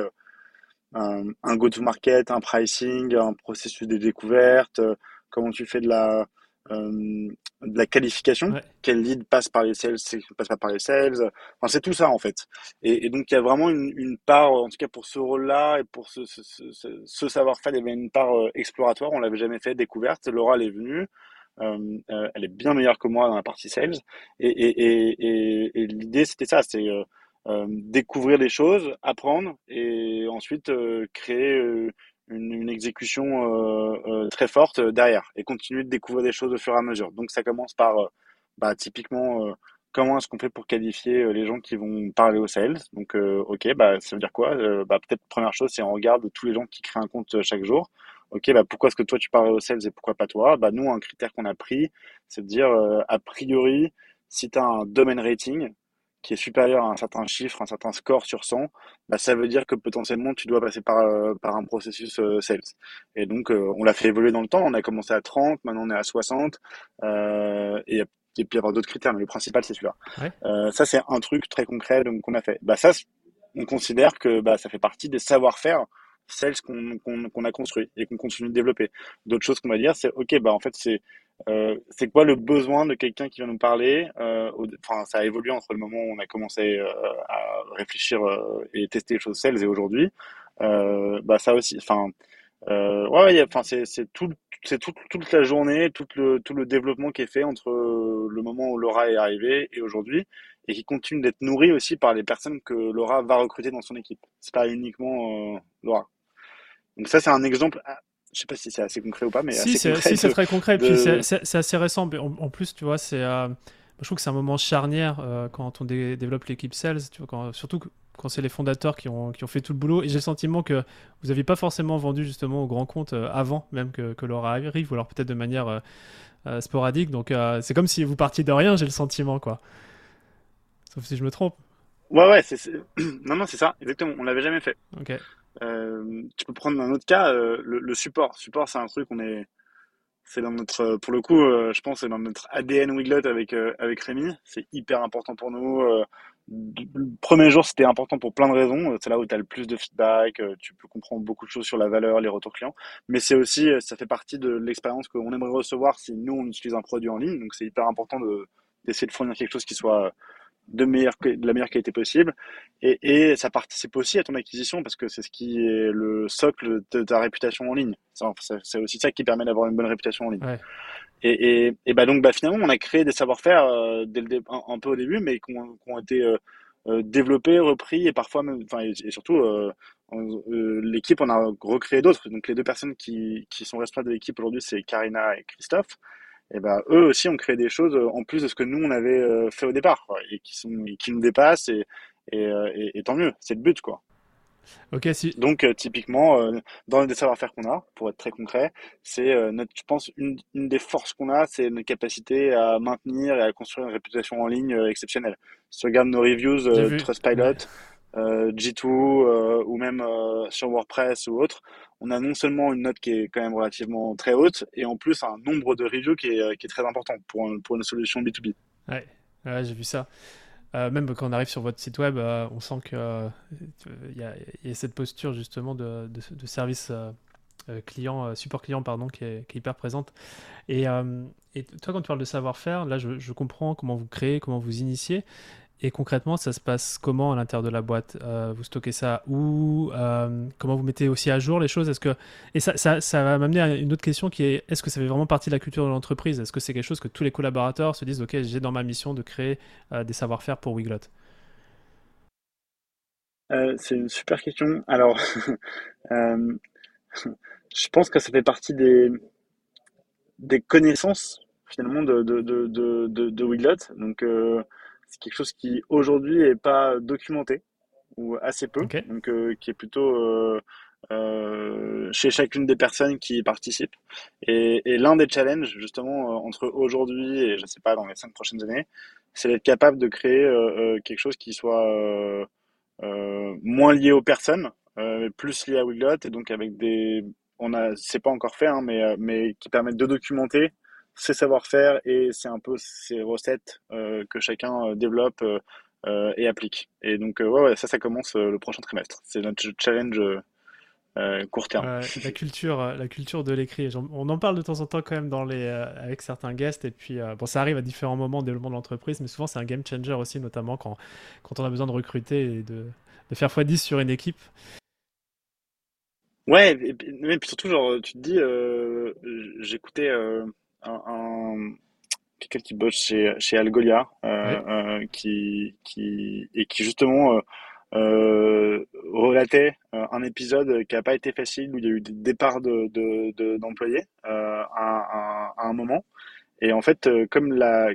un, un go-to-market, un pricing, un processus de découverte, euh, comment tu fais de la, euh, de la qualification, ouais. quel lead passe par les sales, passe pas par les sales, enfin c'est tout ça en fait. Et, et donc il y a vraiment une, une, part, en tout cas pour ce rôle-là et pour ce, ce, ce, ce savoir-faire, il y avait une part euh, exploratoire, on l'avait jamais fait, découverte. Laura elle est venue, euh, elle est bien meilleure que moi dans la partie sales, et, et, l'idée c'était ça, c'est euh, découvrir des choses, apprendre et ensuite euh, créer euh, une, une, exécution euh, très forte derrière et continuer de découvrir des choses au fur et à mesure. Donc ça commence par bah, typiquement comment est-ce qu'on fait pour qualifier les gens qui vont parler aux sales. Donc ok, bah, ça veut dire quoi? Bah, Peut-être première chose, c'est on regarde tous les gens qui créent un compte chaque jour. ok, bah pourquoi est-ce que toi tu parles aux sales et pourquoi pas toi? Bah nous, un critère qu'on a pris, c'est de dire euh, a priori, si tu as un domaine rating qui est supérieur à un certain chiffre, un certain score sur 100, bah, ça veut dire que potentiellement tu dois passer par, euh, par un processus euh, sales. Et donc on l'a fait évoluer dans le temps, on a commencé à 30, maintenant on est à 60, et et puis avoir d'autres critères, mais le principal c'est celui-là. Euh, ça c'est un truc très concret qu'on a fait. Bah ça, on considère que bah, ça fait partie des savoir-faire celles qu'on qu'on a construit et qu'on continue de développer. D'autres choses qu'on va dire, c'est ok, bah en fait c'est euh, c'est quoi le besoin de quelqu'un qui va nous parler euh, Enfin, ça a évolué entre le moment où on a commencé euh, à réfléchir euh, et tester les choses sales et aujourd'hui. Bah ça aussi, enfin ouais, enfin c'est c'est tout c'est tout, toute la journée, tout le tout le développement qui est fait entre le moment où Laura est arrivée et aujourd'hui, et qui continue d'être nourri aussi par les personnes que Laura va recruter dans son équipe. C'est pas uniquement Laura. Donc ça c'est un exemple. Je sais pas si c'est assez concret ou pas, mais si c'est si, très concret. De... Puis c'est assez récent. En, plus, tu vois, c'est euh, je trouve que c'est un moment charnière euh, quand on développe l'équipe sales, tu vois, quand, surtout quand c'est les fondateurs qui ont, qui ont fait tout le boulot. Et j'ai le sentiment que vous n'aviez pas forcément vendu justement au grand compte euh, avant même que, que Laura arrive, ou alors peut-être de manière sporadique. Donc c'est comme si vous partiez de rien, j'ai le sentiment, quoi. Sauf si je me trompe. Ouais, ouais, c'est, [CLEARS THROAT] non, non, c'est ça, exactement. On l'avait jamais fait. Ok. Tu peux prendre un autre cas, le, le, support. Support, c'est un truc, on est c'est dans notre, pour le coup, je pense, c'est dans notre ADN Wiglot avec avec Rémi. C'est hyper important pour nous le premier jour, c'était important pour plein de raisons. C'est là où tu as le plus de feedback, euh, tu peux comprendre beaucoup de choses sur la valeur, les retours clients. Mais c'est aussi, euh, ça fait partie de l'expérience qu'on aimerait recevoir si nous, on utilise un produit en ligne. Donc, c'est hyper important d'essayer de fournir quelque chose qui soit de, meilleure, de la meilleure qualité possible. Et, et ça participe aussi à ton acquisition parce que c'est ce qui est le socle de ta réputation en ligne. C'est aussi ça qui permet d'avoir une bonne réputation en ligne. Ouais. Et, et, et bah donc bah finalement on a créé des savoir-faire euh, un, peu au début, mais qui ont, été euh, euh, développés, repris et parfois même, enfin et, surtout l'équipe on a recréé d'autres. Donc les deux personnes qui, qui sont responsables de l'équipe aujourd'hui c'est Karina et Christophe. Et bah eux aussi ont créé des choses en plus de ce que nous on avait fait au départ quoi, et qui sont qui nous dépassent et, et, et tant mieux, c'est le but quoi. Donc, euh, typiquement, euh, dans les savoir-faire qu'on a, pour être très concret, c'est euh, notre, je pense, une, une des forces qu'on a, c'est notre capacité à maintenir et à construire une réputation en ligne exceptionnelle. Si tu regardes nos reviews Trustpilot, G2 ou même sur WordPress ou autre, on a non seulement une note qui est quand même relativement très haute, et en plus un nombre de reviews qui est, très important pour, une solution B2B. Ouais, j'ai vu ça. Euh, même quand on arrive sur votre site web, euh, on sent qu'il euh, y, a cette posture justement de, service client, support client pardon, qui est, hyper présente. Et, toi, quand tu parles de savoir-faire, là, je, comprends comment vous créez, comment vous initiez. Et concrètement, ça se passe comment à l'intérieur de la boîte? Euh, Vous stockez ça où? Euh, Comment vous mettez aussi à jour les choses? Est-ce que et ça, va m'amener à une autre question qui est est-ce que ça fait vraiment partie de la culture de l'entreprise? Est-ce que c'est quelque chose que tous les collaborateurs se disent ok j'ai dans ma mission de créer euh, des savoir-faire pour Wiglot? C'est une super question. Alors, [LAUGHS] je pense que ça fait partie des connaissances finalement de de, de, Wiglot. Donc c'est quelque chose qui aujourd'hui est pas documenté ou assez peu, donc euh, qui est plutôt euh, euh, chez chacune des personnes qui y participent. Et, et l'un des challenges justement entre aujourd'hui et je sais pas dans les cinq prochaines années, c'est d'être capable de créer quelque chose qui soit moins lié aux personnes, plus lié à Wiglot. Et donc avec des on a c'est pas encore fait hein, mais mais qui permettent de documenter ses savoir-faire et c'est un peu ces recettes euh, que chacun euh, développe euh, et applique. Et donc, ouais, ouais, ça, ça commence le prochain trimestre. C'est notre challenge court terme. la [LAUGHS] culture, la culture de l'écrit. On en parle de temps en temps quand même dans les, avec certains guests. Et puis, bon, ça arrive à différents moments du développement de l'entreprise, mais souvent c'est un game changer aussi, notamment quand, quand on a besoin de recruter et de, de faire x10 sur une équipe. Ouais, et puis, surtout, genre, tu te dis, j'écoutais un, quelqu'un qui bosse chez, chez Algolia, euh, euh, qui, qui, et qui justement euh, relatait un épisode qui n'a pas été facile, où il y a eu des départs d'employés de, d'employés à, à, à, un moment. Et en fait, comme la,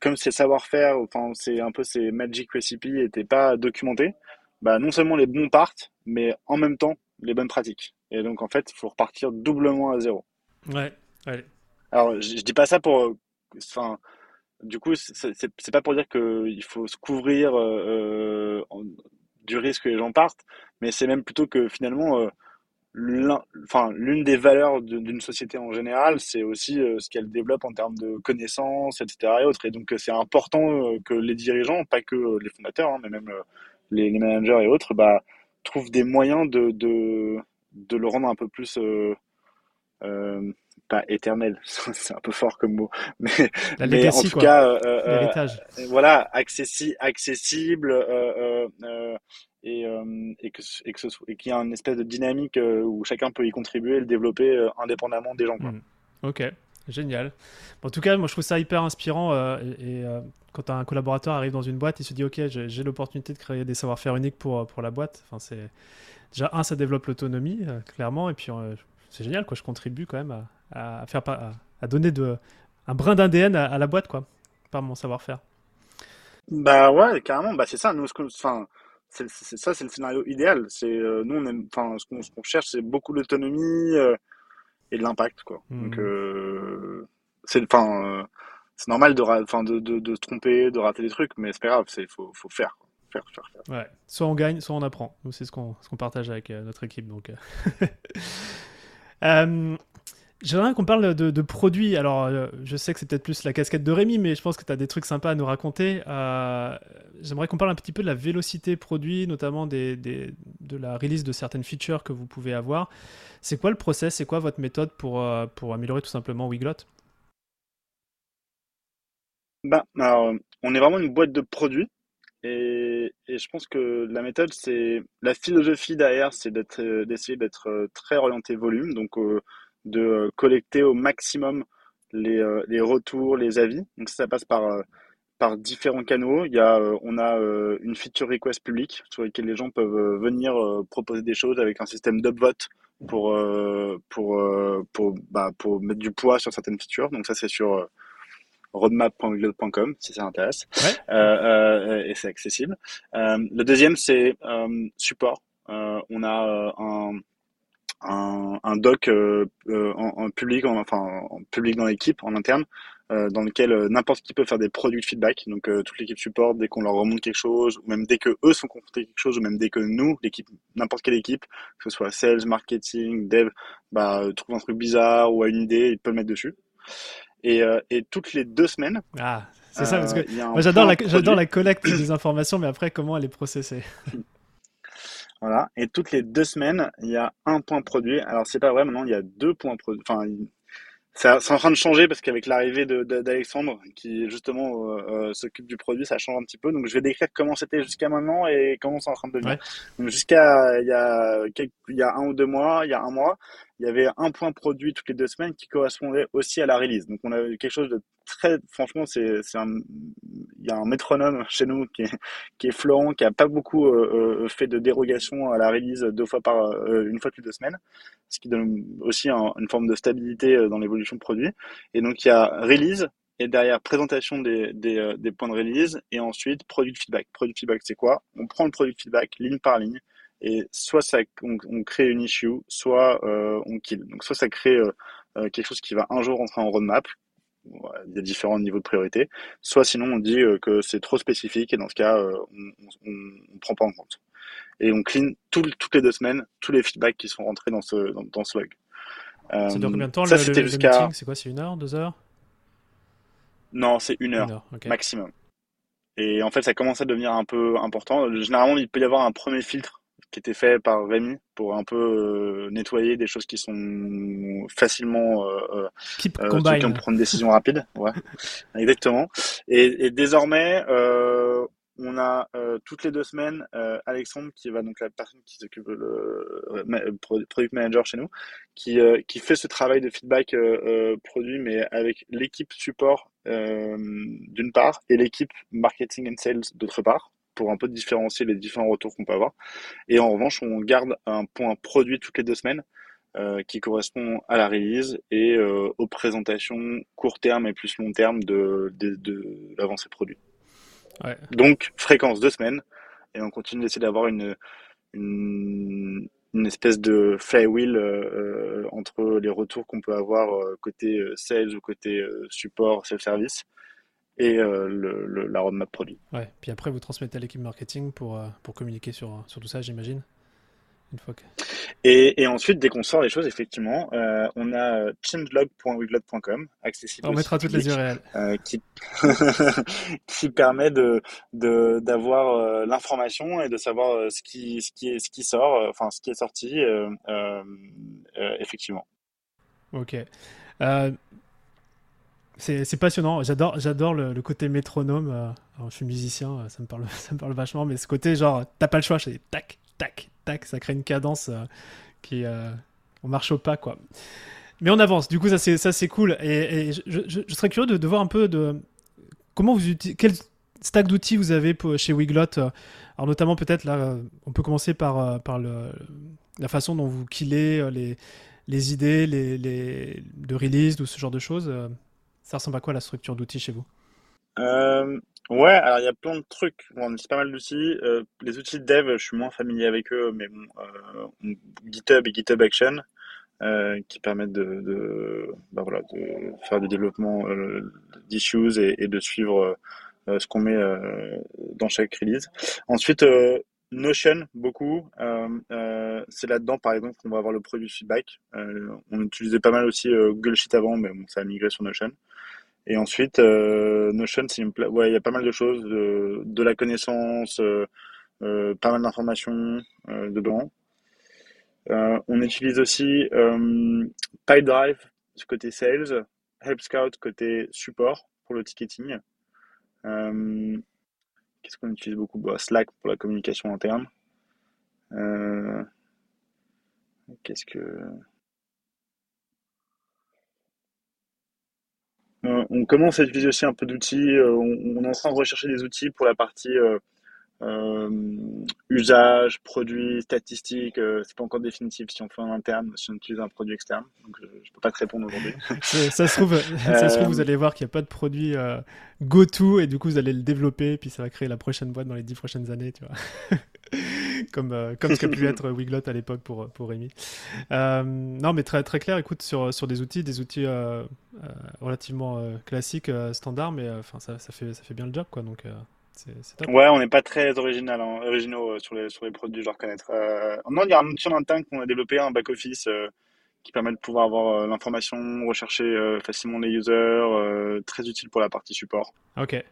comme ces savoir-faire, enfin, c'est un peu ces magic recipes n'étaient pas documentés, bah, non seulement les bons partent, mais en même temps, les bonnes pratiques. Et donc, en fait, il faut repartir doublement à zéro. Ouais, ouais. Alors, je, je dis pas ça pour, enfin, du coup, c'est pas pour dire qu'il faut se couvrir euh, euh, du risque que les gens partent, mais c'est même plutôt que finalement, euh, l'un- enfin, l'une des valeurs d'une société en général, c'est aussi ce qu'elle développe en termes de connaissances, etc. et autres. Et donc, c'est important que les dirigeants, pas que les fondateurs, hein, mais même les, managers et autres, bah, trouvent des moyens de, de le rendre un peu plus, euh, pas éternel, [LAUGHS] c'est un peu fort comme mot, [LAUGHS] mais, La mais en tout quoi. cas, euh, euh, euh, voilà, accessi accessible, et, et que, et que ce soit, et qu'il y a une espèce de dynamique euh, où chacun peut y contribuer et le développer euh, indépendamment des gens, quoi. Hmm. Ok, génial. En tout cas, moi je trouve ça hyper inspirant. et et, quand un collaborateur arrive dans une boîte, il se dit Ok, j'ai j'ai l'opportunité de créer des savoir-faire uniques pour, pour la boîte. Enfin, c'est déjà un, ça développe l'autonomie, euh, clairement. Et puis euh, c'est génial, quoi. Je contribue quand même à, à faire à, à donner de, un brin d'ADN à, à la boîte, quoi, par mon savoir-faire. Bah ouais, carrément, bah c'est ça, nous, enfin, c'est, ça, c'est le scénario idéal. C'est, euh, nous, on aime, enfin, ce qu'on, ce cherche, c'est beaucoup d'autonomie euh, et de l'impact, quoi. Donc, Hmm. euh, c'est, enfin, c'est normal de, enfin, de, de, de se tromper, de rater des trucs, mais c'est pas grave, c'est, faut, faut faire, quoi. Faire, faire, faire. Ouais. Soit on gagne, soit on apprend. C'est ce qu'on ce qu'on partage avec euh, notre équipe. Donc, euh. [LAUGHS] Euh, J'aimerais qu'on parle de, de produits. Alors, euh, je sais que c'est peut-être plus la casquette de Rémi, mais je pense que tu as des trucs sympas à nous raconter. Euh, J'aimerais qu'on parle un petit peu de la vélocité produit, notamment de la release de certaines features que vous pouvez avoir. C'est quoi le process? C'est quoi votre méthode pour, améliorer tout simplement Wiglot? Alors, on est vraiment une boîte de produits. Et, et je pense que la méthode, c'est la philosophie derrière, c'est euh, d'essayer d'être euh, très orienté volume, donc euh, de collecter au maximum les, retours, les avis. Donc ça passe par, par différents canaux. Il y a, on a une feature request publique sur laquelle les gens peuvent venir proposer des choses avec un système d'upvote pour, pour, pour, bah, pour mettre du poids sur certaines features. Donc ça, c'est sur roadmap.wiglot.com si ça intéresse Ouais. euh, euh, et c'est accessible. Euh, le deuxième, c'est support. On a un, un, un doc euh, euh, en, en public, en- enfin en public dans l'équipe, en interne, euh, dans lequel n'importe qui peut faire des produits de feedback. Donc toute l'équipe support, dès qu'on leur remonte quelque chose, ou même dès que eux sont confrontés à quelque chose, ou même dès que nous, l'équipe, n'importe quelle équipe, que ce soit sales, marketing, dev, bah, trouve un truc bizarre ou a une idée, il peut le mettre dessus. Et, euh, et toutes les deux semaines, Ah, c'est ça, parce que euh, moi j'adore la, j'adore la collecte des informations, mais après, comment elle est processée? [LAUGHS] Voilà. Et toutes les deux semaines, il y a un point produit. Alors, c'est pas vrai, maintenant, il y a deux points produits. Enfin, ça- c'est en train de changer parce qu'avec l'arrivée de, de- d'Alexandre, qui justement euh, euh, s'occupe du produit, ça change un petit peu. Donc, je vais décrire comment c'était jusqu'à maintenant et comment c'est en train de devenir. Ouais. Donc, jusqu'à il y a quelques- il y a un ou deux mois, il y a un mois, il y avait un point produit toutes les deux semaines qui correspondait aussi à la release. Donc, on a eu quelque chose de très, franchement, c'est, il y a un métronome [LAUGHS] chez nous qui est, qui est Florent, qui a pas beaucoup euh, euh, fait de dérogation à la release deux fois par, euh, une fois toutes les deux semaines, ce qui donne aussi un- une forme de stabilité euh, dans l'évolution de produit. Et donc il y a release et derrière présentation des, des, euh, des points de release et ensuite produit feedback. Produit feedback, c'est quoi? On prend le produit feedback ligne par ligne et soit ça, on, on crée une issue, soit euh, on kill. Donc soit ça crée euh, quelque chose qui va un jour rentrer en roadmap. Il y a différents niveaux de priorité. Soit sinon on dit euh, que c'est trop spécifique et dans ce cas euh, on, on prend pas en compte. Et on clean tout, toutes les deux semaines tous les feedbacks qui sont rentrés dans ce dans, dans ce log. Euh, Ça dure combien de temps ça le, le- c'était le jusqu'à meeting? C'est quoi C'est une heure, deux heures? Non c'est une heure Une heure, ok. maximum. Et en fait ça commence à devenir un peu important. Généralement il peut y avoir un premier filtre qui était fait par Rémi pour un peu euh, nettoyer des choses qui sont facilement euh, euh, Keep euh, qui ont prendre une décision rapide. Ouais, [LAUGHS] exactement. Et, et désormais, euh, on a euh, toutes les deux semaines euh, Alexandre qui va donc la personne qui s'occupe le euh, pro- product manager chez nous, qui euh, qui fait ce travail de feedback euh, euh, produit, mais avec l'équipe support euh, d'une part et l'équipe marketing and sales d'autre part pour un peu différencier les différents retours qu'on peut avoir. Et en revanche, on garde un point produit toutes les deux semaines euh, qui correspond à la release et euh, aux présentations court terme et plus long terme de, de, de l'avancée produit. Ouais. Donc, fréquence deux semaines, et on continue d'essayer d'avoir une, une, une espèce de flywheel entre les retours qu'on peut avoir côté sales ou côté support, self-service et le, la roadmap produit. Ouais, puis après vous transmettez à l'équipe marketing pour, pour communiquer sur, sur tout ça, j'imagine et, et, ensuite, dès qu'on sort les choses, effectivement, euh, on a changelog.wiglot.com, accessible. On mettra toutes les URL. Euh, qui, [LAUGHS] qui permet de d'avoir euh, l'information et de savoir euh, ce qui ce qui est ce qui sort, enfin ce qui est sorti, effectivement. Ok. C'est passionnant. J'adore j'adore le, côté métronome. Alors, je suis musicien, ça me parle [LAUGHS] ça me parle vachement, mais ce côté genre t'as pas le choix, c'est tac tac ça crée une cadence euh, qui euh, on marche au pas quoi. Mais on avance. Du coup, ça c'est ça c'est cool. Et, je, serais curieux de, voir un peu de comment vous quel stack d'outils vous avez chez Wiglot. Euh, alors notamment peut-être là, on peut commencer par par le, la façon dont vous killez les les idées, les, les de release ou ce genre de choses. Ça ressemble à quoi la structure d'outils chez vous? Ouais, alors il y a plein de trucs. on utilise pas mal d'outils. Euh, les outils de dev, je suis moins familier avec eux, mais bon, euh, GitHub et GitHub Action euh, qui permettent de, bah voilà, de faire du développement euh, d'issues et, et, de suivre euh, ce qu'on met euh, dans chaque release. Ensuite, Notion, beaucoup. c'est là-dedans, par exemple, qu'on va avoir le produit feedback. on utilisait pas mal aussi Google Sheet avant, mais bon, ça a migré sur Notion. Et ensuite, euh, Notion, c'est une ouais, il y a pas mal de choses, de, la connaissance, euh, euh, pas mal d'informations euh, dedans. Euh, on utilise aussi euh, PyDrive côté sales, Help Scout côté support pour le ticketing. Qu'est-ce qu'on utilise beaucoup bah, Slack pour la communication interne. Qu'est-ce que Euh, on commence à utiliser aussi un peu d'outils. Euh, on, est en train de rechercher des outils pour la partie euh, usage, produit, statistiques. c'est pas encore définitif si on fait en interne, si on utilise un produit externe. Donc je, ne peux pas te répondre aujourd'hui. [LAUGHS] ça, se trouve, ça se trouve, vous allez voir qu'il n'y a pas de produit go-to et du coup vous allez le développer et puis ça va créer la prochaine boîte dans les dix prochaines années, tu vois. [LAUGHS] comme, euh, comme ce qu'a pu [LAUGHS] être Wiglot à l'époque pour, pour Rémi. Euh, non, mais très, très clair, écoute, sur, sur des outils, des outils euh, relativement classiques, standards, mais enfin ça, ça, fait, ça fait bien le job, quoi. Donc, top. Ouais, on n'est pas très original, hein, originaux sur, les, sur les produits, je reconnaître. non, il y a un outil interne qu'on a développé, un back-office qui permet de pouvoir avoir l'information, rechercher facilement les users, très utile pour la partie support. Ok,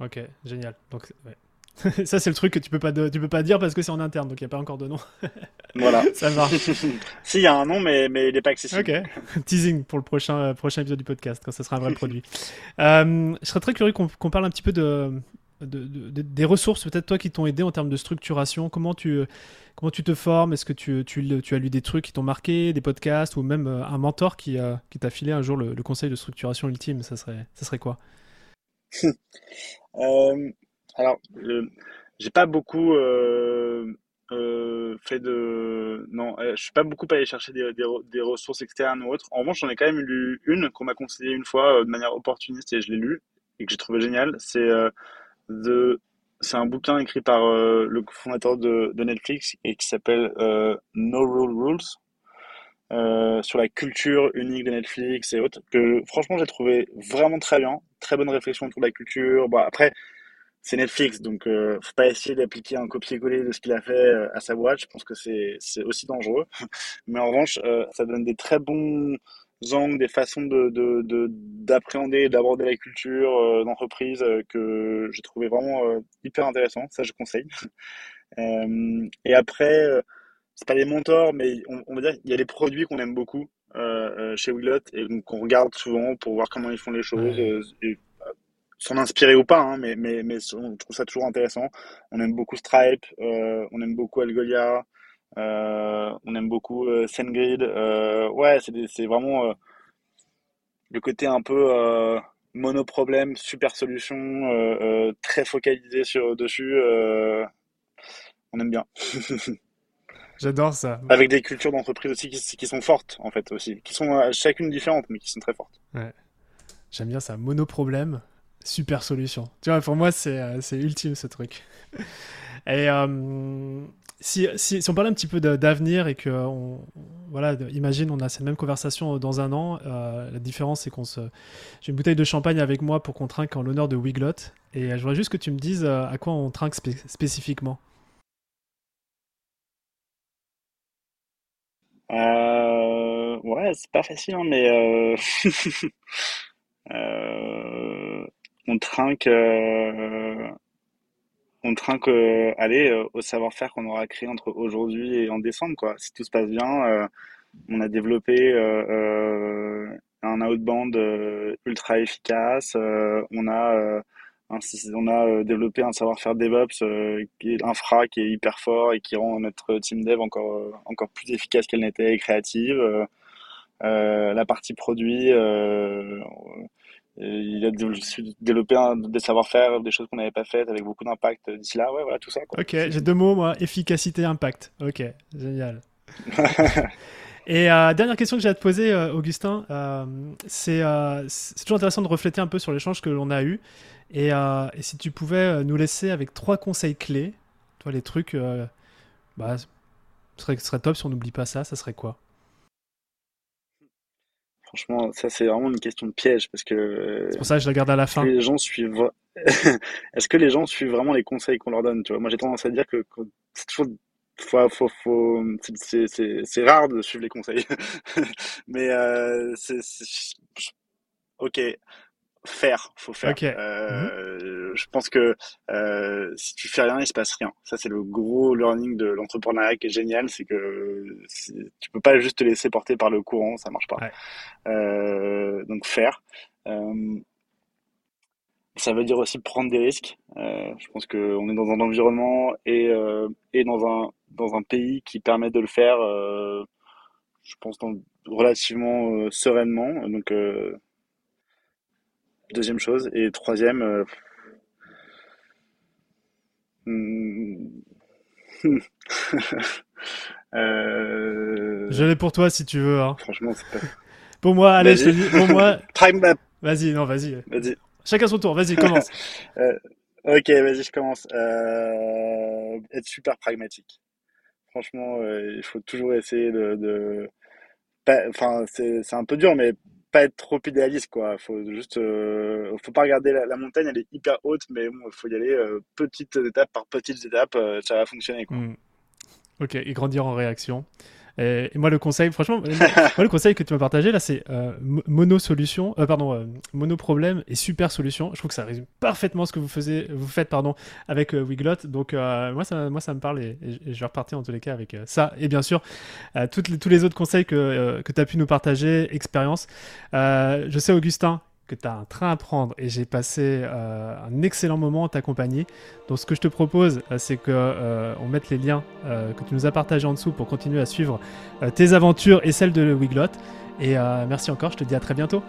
ok, génial. Donc, ouais. [LAUGHS] ça, c'est le truc que tu peux pas, tu peux pas dire parce que c'est en interne, donc il n'y a pas encore de nom. [LAUGHS] voilà. Ça marche. [LAUGHS] si, il y a un nom, mais, mais il n'est pas accessible. Ok. Teasing pour le prochain, euh, prochain épisode du podcast, quand ce sera un vrai produit. Euh, je serais très curieux qu'on parle un petit peu de, de, des ressources, peut-être toi qui t'ont aidé en termes de structuration. Comment tu, comment tu te formes? Est-ce que tu, tu, as lu des trucs qui t'ont marqué, des podcasts ou même euh, un mentor qui, qui t'a filé un jour le, le, conseil de structuration ultime? Ça serait, ça serait quoi? [LAUGHS] Alors, j'ai pas beaucoup euh, euh, fait de. Non, euh, je suis pas beaucoup allé chercher des, des, ressources externes ou autres. En revanche, j'en ai quand même lu une qu'on m'a conseillé une fois de manière opportuniste et je l'ai lu et que j'ai trouvé génial. C'est de c'est un bouquin écrit par le fondateur de, de, Netflix et qui s'appelle No Rule Rules. sur la culture unique de Netflix et autres, que franchement j'ai trouvé vraiment très bien, très bonne réflexion autour de la culture. Bon, après, c'est Netflix, donc euh, faut pas essayer d'appliquer un copier-coller de ce qu'il a fait euh, à sa boîte. Je pense que c'est aussi dangereux. [LAUGHS] Mais en revanche, euh, ça donne des très bons angles, des façons de d'appréhender et d'aborder la culture euh, d'entreprise que j'ai trouvé vraiment hyper intéressant. Ça, je conseille. [LAUGHS] et après, c'est pas des mentors, mais on, on va dire il y a des produits qu'on aime beaucoup. chez Willot et qu'on regarde souvent pour voir comment ils font les choses et s'en inspirer ou pas, hein, mais, mais, mais on trouve ça toujours intéressant. On aime beaucoup Stripe, euh, on aime beaucoup Algolia, euh, on aime beaucoup euh, SendGrid. Euh, ouais, c'est vraiment euh, le côté un peu euh, monoproblème, super solution, très focalisé sur dessus. on aime bien. [LAUGHS] J'adore ça. Avec des cultures d'entreprise aussi qui, qui, sont fortes, en fait, aussi. Qui sont chacune différentes, mais qui sont très fortes. Ouais. J'aime bien ça. Monoproblème, super solution. Tu vois, pour moi, c'est ultime ce truc. [LAUGHS] Et si, si, si, on parlait un petit peu d'avenir et que, on, voilà, imagine, on a cette même conversation dans un an, euh, la différence c'est qu'on se. J'ai une bouteille de champagne avec moi pour qu'on trinque en l'honneur de Wiglot. Et je voudrais juste que tu me dises euh, à quoi on trinque spécifiquement. Euh, ouais, c'est pas facile, hein, mais [LAUGHS] on trinque on trinque euh, aller euh, au savoir-faire qu'on aura créé entre aujourd'hui et en décembre quoi. Si tout se passe bien, euh, on a développé un outbound ultra efficace, on a on a développé un savoir-faire DevOps qui est infra qui est hyper fort et qui rend notre team dev encore encore plus efficace qu'elle n'était et créative. la partie produit il a développé des savoir-faire, des choses qu'on n'avait pas faites avec beaucoup d'impact d'ici là. Ouais, voilà, tout ça. Quoi. Ok, j'ai deux mots, moi efficacité, impact. Ok, génial. [LAUGHS] Et euh, dernière question que j'ai à te poser, euh, Augustin, euh, c'est toujours intéressant de refléter un peu sur l'échange que l'on a eu. Et, et, si tu pouvais nous laisser avec trois conseils clés, toi, les trucs, bah, ce serait, ce serait top si on n'oublie pas ça, ça serait quoi? Franchement, ça c'est vraiment une question de piège parce que. C'est pour ça que je la garde à la fin. Les gens suivent. [LAUGHS] Est-ce que les gens suivent vraiment les conseils qu'on leur donne Tu vois, moi j'ai tendance à dire que c'est toujours faut, faut, faut... c'est rare de suivre les conseils. [LAUGHS] Mais euh, c'est ok, faire, faut faire. Euh, Je pense que euh, si tu fais rien, il se passe rien. Ça, c'est le gros learning de l'entrepreneuriat qui est génial, c'est que tu peux pas juste te laisser porter par le courant, ça marche pas. Euh, donc faire. Ça veut dire aussi prendre des risques. Je pense qu'on est dans un environnement et, et dans un dans un pays qui permet de le faire. je pense dans, relativement sereinement. Donc Deuxième chose. Et troisième. Euh... [LAUGHS] euh... Je l'ai pour toi si tu veux. Hein. Franchement, c'est pas. pour moi, allez, je te dis. Pour moi. [LAUGHS] Time map. Vas-y, non, vas-y. Vas-y. Chacun son tour. Vas-y, commence. [LAUGHS] euh, ok, vas-y, je commence. Euh, être super pragmatique. Franchement, euh, il faut toujours essayer de. de... Enfin, c'est un peu dur, mais pas être trop idéaliste quoi. Faut juste euh, faut pas regarder la, montagne elle est hyper haute mais bon faut y aller euh, petites étapes par petites étapes euh, ça va fonctionner quoi. Hmm. ok et grandir en réaction et, moi, le conseil, franchement, [LAUGHS] moi, le conseil que tu m'as partagé là, c'est euh, mono solution, euh, pardon, euh, mono problème et super solution. Je trouve que ça résume parfaitement ce que vous, faisiez, vous faites pardon, avec Wiglot. Donc, moi, ça, moi, ça me parle et, je vais repartir en tous les cas avec ça. Et bien sûr, toutes les, tous les autres conseils que, que tu as pu nous partager, expérience. je sais, Augustin, que tu as un train à prendre et j'ai passé euh, un excellent moment en ta compagnie. Donc ce que je te propose, euh, c'est que euh, on mette les liens que tu nous as partagés en dessous pour continuer à suivre tes aventures et celles de Wiglot. Et merci encore, je te dis à très bientôt.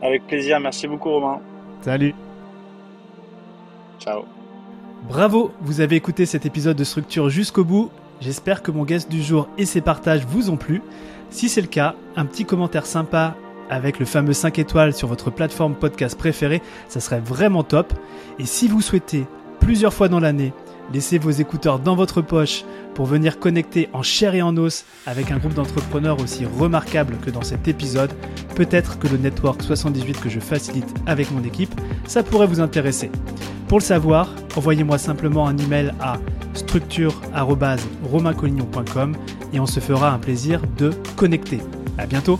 Avec plaisir, merci beaucoup Romain. Salut. Ciao. Bravo, vous avez écouté cet épisode de Structure jusqu'au bout. J'espère que mon guest du jour et ses partages vous ont plu. Si c'est le cas, un petit commentaire sympa avec le fameux 5 étoiles sur votre plateforme podcast préférée, ça serait vraiment top. Et si vous souhaitez plusieurs fois dans l'année laisser vos écouteurs dans votre poche pour venir connecter en chair et en os avec un groupe d'entrepreneurs aussi remarquable que dans cet épisode, peut-être que le Network 78 que je facilite avec mon équipe, ça pourrait vous intéresser. Pour le savoir, envoyez-moi simplement un email à structure@romaincollignon.com et on se fera un plaisir de connecter. À bientôt.